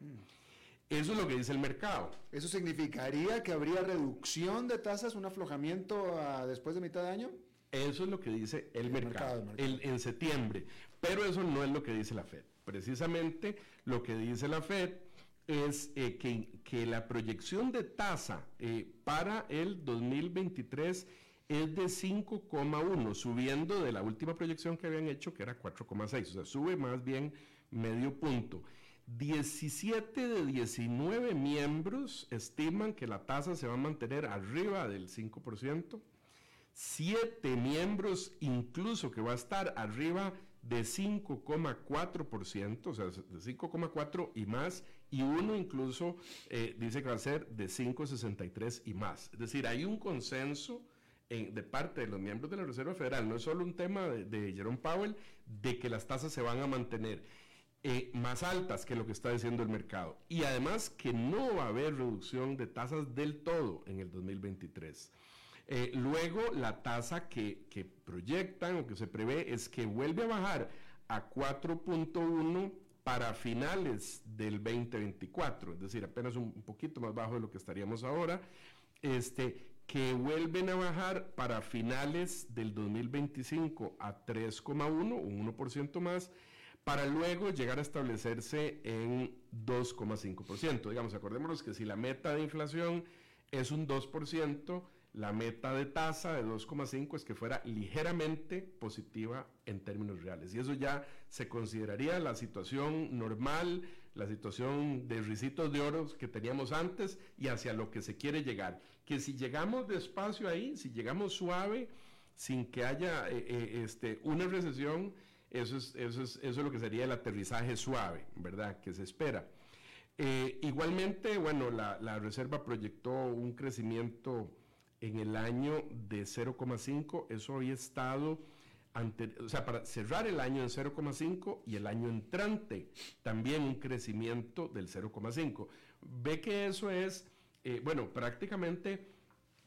Eso es lo que dice el mercado. ¿Eso significaría que habría reducción de tasas, un aflojamiento después de mitad de año? Eso es lo que dice el, mercado, en septiembre. Pero eso no es lo que dice la Fed. Precisamente lo que dice la Fed es eh, que, la proyección de tasa eh, para el 2023 es de 5,1, subiendo de la última proyección que habían hecho, que era 4,6, o sea, sube más bien medio punto. 17 de 19 miembros estiman que la tasa se va a mantener arriba del 5%, 7 miembros incluso que va a estar arriba de 5,4%, o sea, de 5,4 y más, y uno incluso eh, dice que va a ser de 5,63 y más. Es decir, hay un consenso de parte de los miembros de la Reserva Federal, no es solo un tema de, Jerome Powell, de que las tasas se van a mantener eh, más altas que lo que está diciendo el mercado. Y además que no va a haber reducción de tasas del todo en el 2023. Eh, luego, la tasa que, proyectan o que se prevé es que vuelve a bajar a 4.1 para finales del 2024, es decir, apenas un, poquito más bajo de lo que estaríamos ahora, este, que vuelven a bajar para finales del 2025 a 3,1, un 1% más, para luego llegar a establecerse en 2,5%. Digamos, acordémonos que si la meta de inflación es un 2%, la meta de tasa de 2,5 es que fuera ligeramente positiva en términos reales. Y eso ya se consideraría la situación normal, la situación de risitos de oro que teníamos antes y hacia lo que se quiere llegar. Que si llegamos despacio ahí, si llegamos suave, sin que haya eh, eh, este, una recesión, eso es, eso, es, eso es lo que sería el aterrizaje suave, ¿verdad? Que se espera. Eh, igualmente, bueno, la, Reserva proyectó un crecimiento en el año de 0,5, eso había estado, o sea, para cerrar el año en 0,5 y el año entrante también un crecimiento del 0,5. Ve que eso es, eh, bueno, prácticamente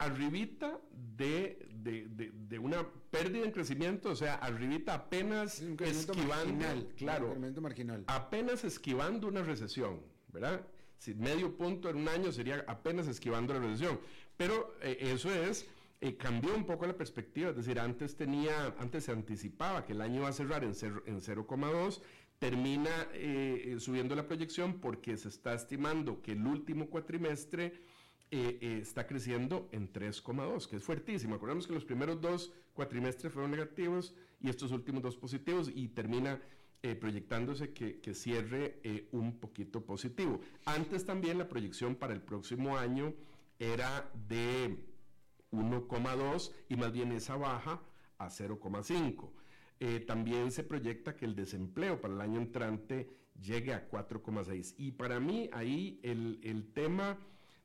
arribita de, de, de, una pérdida en crecimiento, o sea, arribita apenas esquivando, marginal, claro, marginal. apenas esquivando una recesión, ¿verdad? Si medio punto en un año sería apenas esquivando la recesión. Pero eh, eso es, eh, cambió un poco la perspectiva, es decir, antes tenía, antes se anticipaba que el año iba a cerrar en, en 0,2, termina eh, subiendo la proyección porque se está estimando que el último cuatrimestre está creciendo en 3,2, que es fuertísimo. Acordemos que los primeros dos cuatrimestres fueron negativos y estos últimos dos positivos y termina proyectándose que, que cierre un poquito positivo. Antes también la proyección para el próximo año era de 1,2 y más bien esa baja a 0,5. Eh, también se proyecta que el desempleo para el año entrante llegue a 4,6. Y para mí ahí el, tema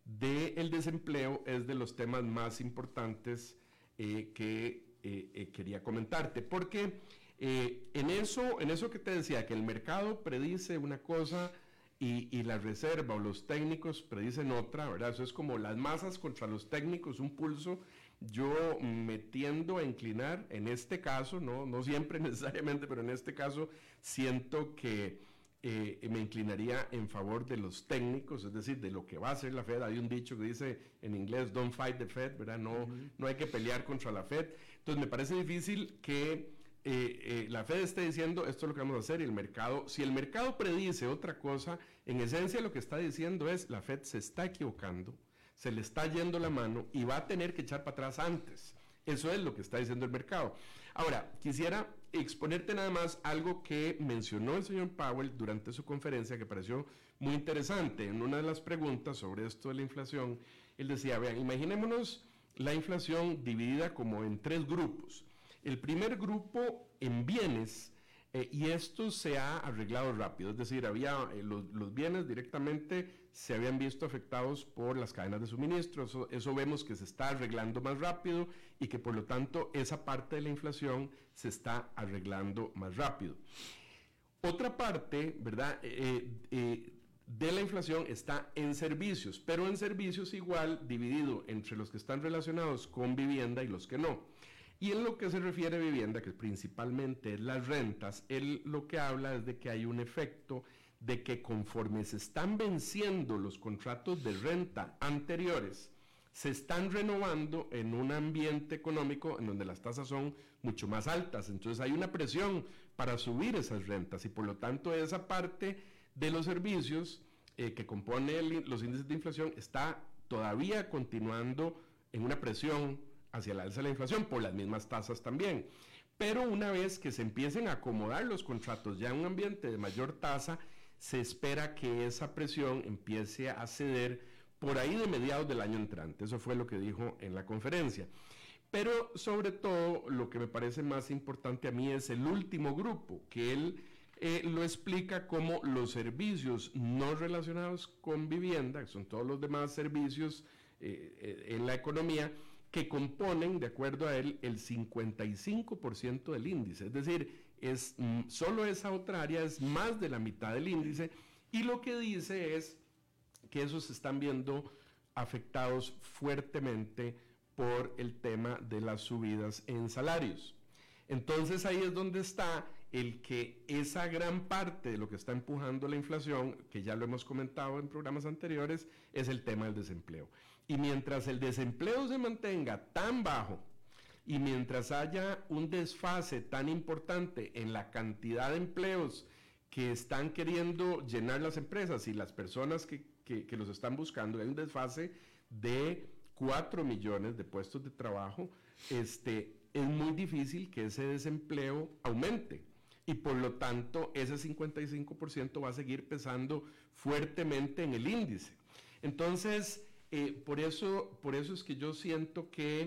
del desempleo es de los temas más importantes eh, que eh, quería comentarte. Porque en, eso, en eso que te decía, que el mercado predice una cosa, y, la reserva o los técnicos predicen otra, ¿verdad? Eso es como las masas contra los técnicos, un pulso. Yo me tiendo a inclinar, en este caso, no, no siempre [LAUGHS] necesariamente, pero en este caso siento que eh, me inclinaría en favor de los técnicos, es decir, de lo que va a hacer la Fed. Hay un dicho que dice en inglés, don't fight the Fed, ¿verdad? No, no hay que pelear contra la Fed. Entonces me parece difícil que eh, eh, la Fed está diciendo esto es lo que vamos a hacer y el mercado, si el mercado predice otra cosa, en esencia lo que está diciendo es la Fed se está equivocando, se le está yendo la mano y va a tener que echar para atrás antes. Eso es lo que está diciendo el mercado. Ahora, quisiera exponerte nada más algo que mencionó el señor Powell durante su conferencia que pareció muy interesante. En una de las preguntas sobre esto de la inflación, él decía, vean, imaginémonos la inflación dividida como en tres grupos. El primer grupo en bienes, eh, y esto se ha arreglado rápido, es decir, había eh, los, bienes directamente se habían visto afectados por las cadenas de suministro, eso, vemos que se está arreglando más rápido y que por lo tanto esa parte de la inflación se está arreglando más rápido. Otra parte, ¿verdad? Eh, de la inflación está en servicios, pero en servicios igual dividido entre los que están relacionados con vivienda y los que no. Y en lo que se refiere a vivienda, que principalmente es las rentas, él lo que habla es de que hay un efecto de que conforme se están venciendo los contratos de renta anteriores, se están renovando en un ambiente económico en donde las tasas son mucho más altas. Entonces hay una presión para subir esas rentas y por lo tanto esa parte de los servicios eh, que compone los índices de inflación está todavía continuando en una presión hacia la alza de la inflación por las mismas tasas también. Pero una vez que se empiecen a acomodar los contratos ya en un ambiente de mayor tasa, se espera que esa presión empiece a ceder por ahí de mediados del año entrante. Eso fue lo que dijo en la conferencia. Pero sobre todo lo que me parece más importante a mí es el último grupo, que él eh, lo explica como los servicios no relacionados con vivienda, que son todos los demás servicios eh, eh, en la economía, que componen, de acuerdo a él, el 55% del índice. Es decir, es, mm, solo esa otra área es más de la mitad del índice y lo que dice es que esos están viendo afectados fuertemente por el tema de las subidas en salarios. Entonces ahí es donde está el que esa gran parte de lo que está empujando la inflación, que ya lo hemos comentado en programas anteriores, es el tema del desempleo. Y mientras el desempleo se mantenga tan bajo y mientras haya un desfase tan importante en la cantidad de empleos que están queriendo llenar las empresas y las personas que, que, los están buscando, hay un desfase de 4 millones de puestos de trabajo, este, es muy difícil que ese desempleo aumente y por lo tanto ese 55% va a seguir pesando fuertemente en el índice. Entonces, eh, por, eso, por eso es que yo siento que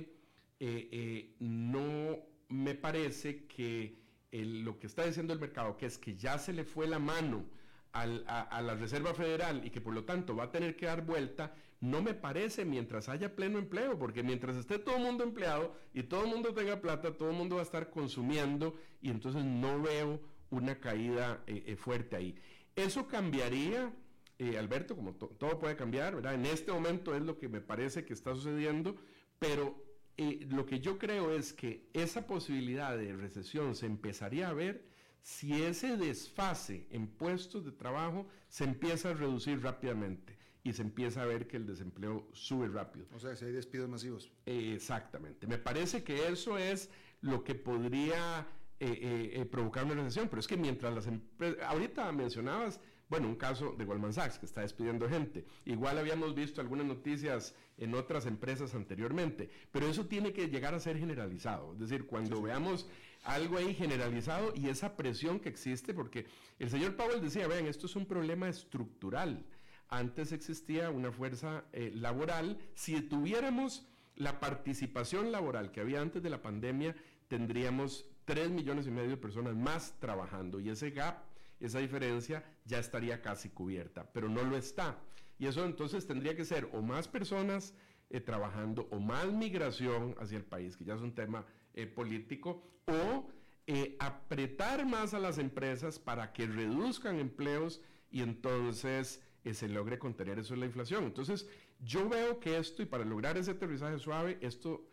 eh, eh, no me parece que lo que está diciendo el mercado, que es que ya se le fue la mano a, la Reserva Federal y que por lo tanto va a tener que dar vuelta, no me parece mientras haya pleno empleo, porque mientras esté todo el mundo empleado y todo el mundo tenga plata, todo el mundo va a estar consumiendo y entonces no veo una caída fuerte ahí. Eso cambiaría, eh, Alberto, como todo puede cambiar, ¿verdad? En este momento es lo que me parece que está sucediendo, pero lo que yo creo es que esa posibilidad de recesión se empezaría a ver si ese desfase en puestos de trabajo se empieza a reducir rápidamente y se empieza a ver que el desempleo sube rápido. O sea, si hay despidos masivos. exactamente. Me parece que eso es lo que podría eh, eh, eh, provocar una recesión, pero es que mientras las empresas, ahorita mencionabas, bueno, un caso de Goldman Sachs que está despidiendo gente, igual habíamos visto algunas noticias en otras empresas anteriormente, pero eso tiene que llegar a ser generalizado, es decir, cuando veamos algo ahí generalizado y esa presión que existe, porque el señor Powell decía, vean, esto es un problema estructural. Antes existía una fuerza eh, laboral. Si tuviéramos la participación laboral que había antes de la pandemia, tendríamos 3 millones y medio de personas más trabajando y ese gap, esa diferencia ya estaría casi cubierta, pero no lo está. Y eso entonces tendría que ser o más personas eh, trabajando o más migración hacia el país, que ya es un tema eh, político o eh, apretar más a las empresas para que reduzcan empleos y entonces se logre contener eso de la inflación. Entonces, yo veo que esto, y para lograr ese aterrizaje suave, esto,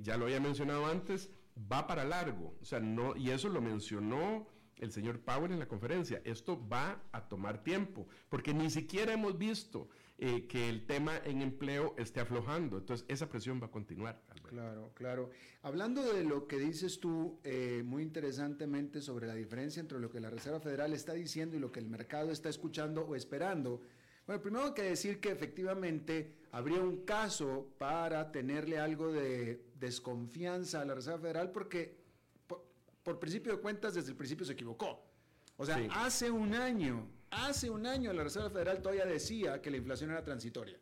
ya lo había mencionado antes, va para largo. O sea, no, y eso lo mencionó el señor Powell en la conferencia. Esto va a tomar tiempo, porque ni siquiera hemos visto eh, que el tema en empleo esté aflojando. Entonces, esa presión va a continuar. Claro, claro. Hablando de lo que dices tú eh, muy interesantemente sobre la diferencia entre lo que la Reserva Federal está diciendo y lo que el mercado está escuchando o esperando. Bueno, primero hay que decir que efectivamente habría un caso para tenerle algo de desconfianza a la Reserva Federal porque por, principio de cuentas desde el principio se equivocó. O sea, hace un año Hace un año la Reserva Federal todavía decía que la inflación era transitoria.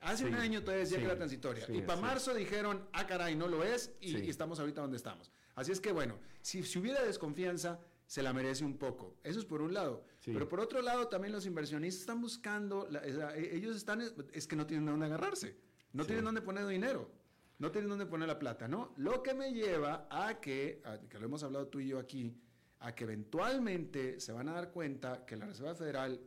Hace un año todavía decía que era transitoria. y para marzo dijeron, ah, caray, no lo es, y, estamos ahorita donde estamos. Así es que, bueno, si, si, hubiera desconfianza, se la merece un poco. Eso es por un lado. Pero por otro lado, también los inversionistas están buscando, e, ellos están, es que no tienen dónde agarrarse, no tienen dónde poner dinero, no tienen dónde poner la plata, ¿no? Lo que me lleva a que, a, que lo hemos hablado tú y yo aquí, a que eventualmente se van a dar cuenta que la Reserva Federal,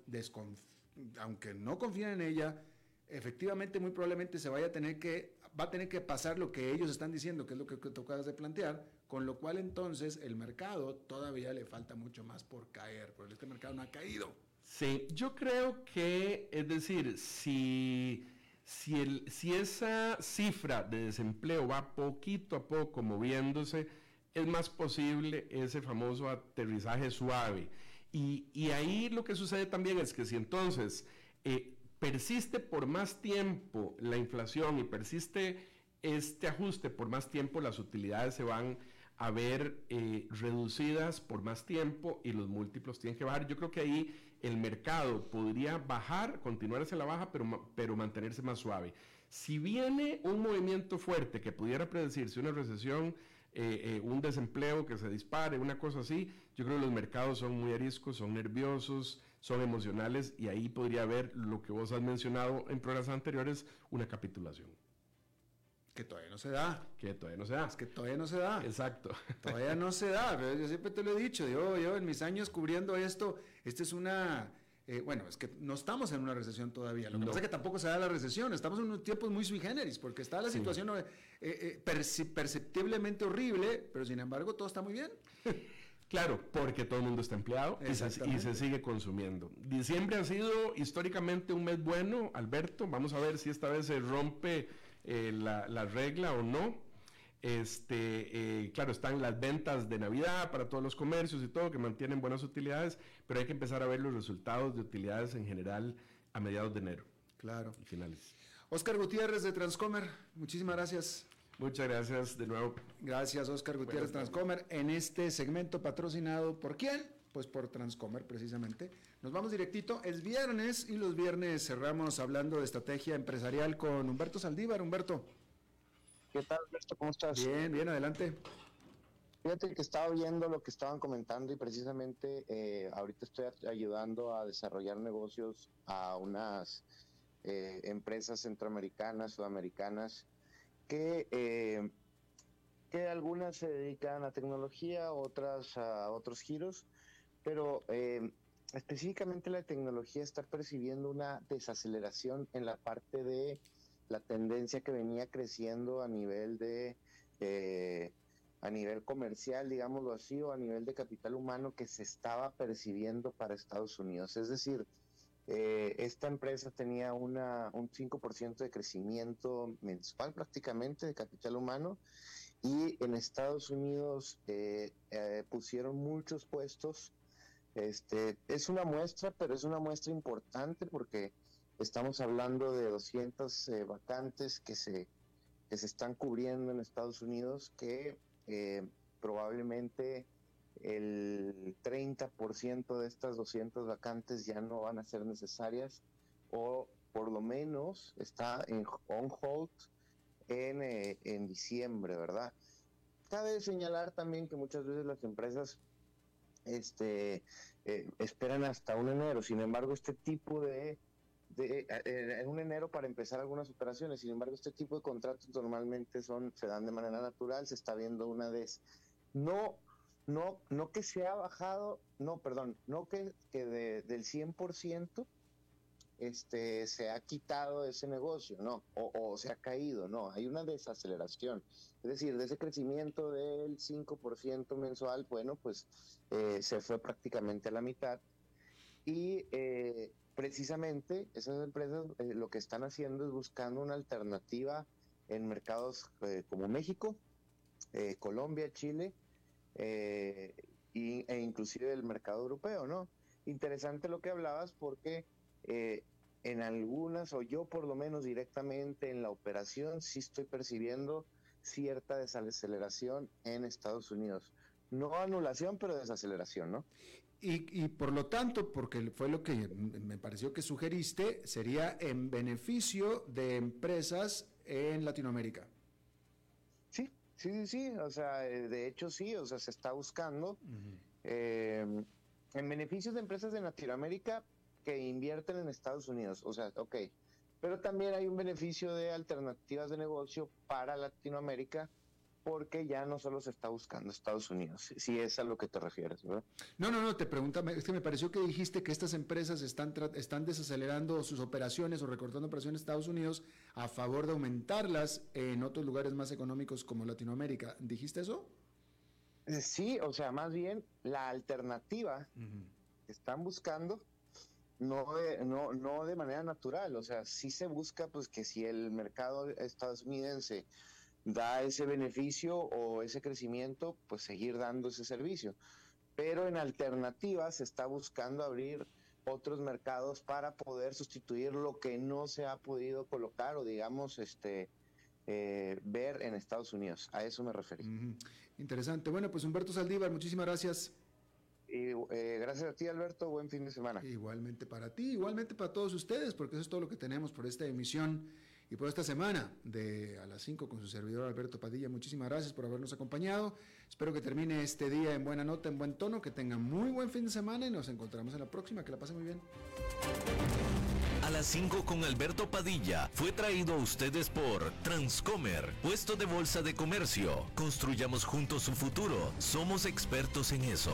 aunque no confíen en ella, efectivamente muy probablemente se vaya a tener que, va a tener que pasar lo que ellos están diciendo, que es lo que, tocas de plantear, con lo cual entonces el mercado todavía le falta mucho más por caer, porque este mercado no ha caído. Sí, yo creo que, es decir, si, si, el, si esa cifra de desempleo va poquito a poco moviéndose, es más posible ese famoso aterrizaje suave. Y, ahí lo que sucede también es que si entonces eh, persiste por más tiempo la inflación y persiste este ajuste por más tiempo, las utilidades se van a ver eh, reducidas por más tiempo y los múltiplos tienen que bajar. Yo creo que ahí el mercado podría bajar, continuar hacia la baja, pero, pero mantenerse más suave. Si viene un movimiento fuerte que pudiera predecirse una recesión, eh, eh, un desempleo que se dispare, una cosa así, yo creo que los mercados son muy ariscos, son nerviosos, son emocionales y ahí podría haber lo que vos has mencionado en programas anteriores, una capitulación. Que todavía no se da. Que todavía no se da. Es que todavía no se da. Exacto. Todavía no se da. Yo siempre te lo he dicho. Yo, yo en mis años cubriendo esto, esta es una eh, bueno, es que no estamos en una recesión todavía. Lo que pasa es que tampoco se da la recesión. Estamos en unos tiempos muy sui generis, porque está la situación eh, eh, perceptiblemente horrible, pero sin embargo todo está muy bien. Claro, porque todo el mundo está empleado y se, y se, sigue consumiendo. Diciembre ha sido históricamente un mes bueno, Alberto. Vamos a ver si esta vez se rompe eh, la, la, regla o no. Este, eh, claro, están las ventas de Navidad para todos los comercios y todo que mantienen buenas utilidades, pero hay que empezar a ver los resultados de utilidades en general a mediados de enero. Claro. Y finales. Oscar Gutiérrez de Transcomer, muchísimas gracias. Muchas gracias de nuevo. Gracias, Oscar Gutiérrez Transcomer. En este segmento patrocinado por quién? Pues por Transcomer, precisamente. Nos vamos directito. Es viernes y los viernes cerramos hablando de estrategia empresarial con Humberto Saldívar. Humberto. ¿Qué tal, Humberto? ¿Cómo estás? Bien, bien, adelante. Fíjate que estaba viendo lo que estaban comentando y precisamente eh, ahorita estoy ayudando a desarrollar negocios a unas eh, empresas centroamericanas, sudamericanas, que, eh, que algunas se dedican a tecnología, otras a otros giros, pero eh, específicamente la tecnología está percibiendo una desaceleración en la parte de la tendencia que venía creciendo a nivel de eh, a nivel comercial, digámoslo así, o a nivel de capital humano que se estaba percibiendo para Estados Unidos. Es decir, eh, esta empresa tenía una, un 5% de crecimiento mensual prácticamente de capital humano y en Estados Unidos eh, pusieron muchos puestos. Este, es una muestra, pero es una muestra importante porque estamos hablando de 200 vacantes que se, que se están cubriendo en Estados Unidos que probablemente el 30% de estas 200 vacantes ya no van a ser necesarias o por lo menos está en on hold en, eh, en diciembre, ¿verdad? Cabe señalar también que muchas veces las empresas este, eh, esperan hasta un enero, sin embargo este tipo de, de eh, en un enero para empezar algunas operaciones, sin embargo este tipo de contratos normalmente son se dan de manera natural, se está viendo una vez. No no, no que se ha bajado, no, perdón, no que, que de, del 100% este, se ha quitado ese negocio, no, o, se ha caído, no, hay una desaceleración. Es decir, de ese crecimiento del 5% mensual, bueno, pues eh, se fue prácticamente a la mitad. Y eh, precisamente esas empresas eh, lo que están haciendo es buscando una alternativa en mercados como México, Colombia, Chile, eh, e inclusive del mercado europeo, ¿no? Interesante lo que hablabas porque eh, en algunas, o yo por lo menos directamente en la operación, sí estoy percibiendo cierta desaceleración en Estados Unidos. No anulación, pero desaceleración, ¿no? Y, y, por lo tanto, porque fue lo que me pareció que sugeriste, sería en beneficio de empresas en Latinoamérica. Sí, sí, sí, o sea, eh, de hecho sí, o sea, se está buscando eh, en beneficios de empresas de Latinoamérica que invierten en Estados Unidos, o sea, ok, pero también hay un beneficio de alternativas de negocio para Latinoamérica porque ya no solo se está buscando Estados Unidos, si es a lo que te refieres, ¿verdad? No, no, no, te pregunta, es que me pareció que dijiste que estas empresas están, están desacelerando sus operaciones o recortando operaciones en Estados Unidos a favor de aumentarlas en otros lugares más económicos como Latinoamérica. ¿Dijiste eso? Sí, o sea, más bien la alternativa que están buscando no de, no, no de manera natural, o sea, sí se busca pues que si el mercado estadounidense da ese beneficio o ese crecimiento, pues seguir dando ese servicio. Pero en alternativa se está buscando abrir otros mercados para poder sustituir lo que no se ha podido colocar o digamos este eh, ver en Estados Unidos. A eso me referí. Interesante. Bueno, pues Humberto Saldívar, muchísimas gracias. Y, eh, gracias a ti, Alberto. Buen fin de semana. Igualmente para ti, igualmente para todos ustedes, porque eso es todo lo que tenemos por esta emisión y por esta semana de a las 5 con su servidor Alberto Padilla. Muchísimas gracias por habernos acompañado. Espero que termine este día en buena nota, en buen tono, que tengan muy buen fin de semana y nos encontramos en la próxima. Que la pasen muy bien. A las 5 con Alberto Padilla fue traído a ustedes por Transcomer, puesto de bolsa de comercio. Construyamos juntos su futuro. Somos expertos en eso.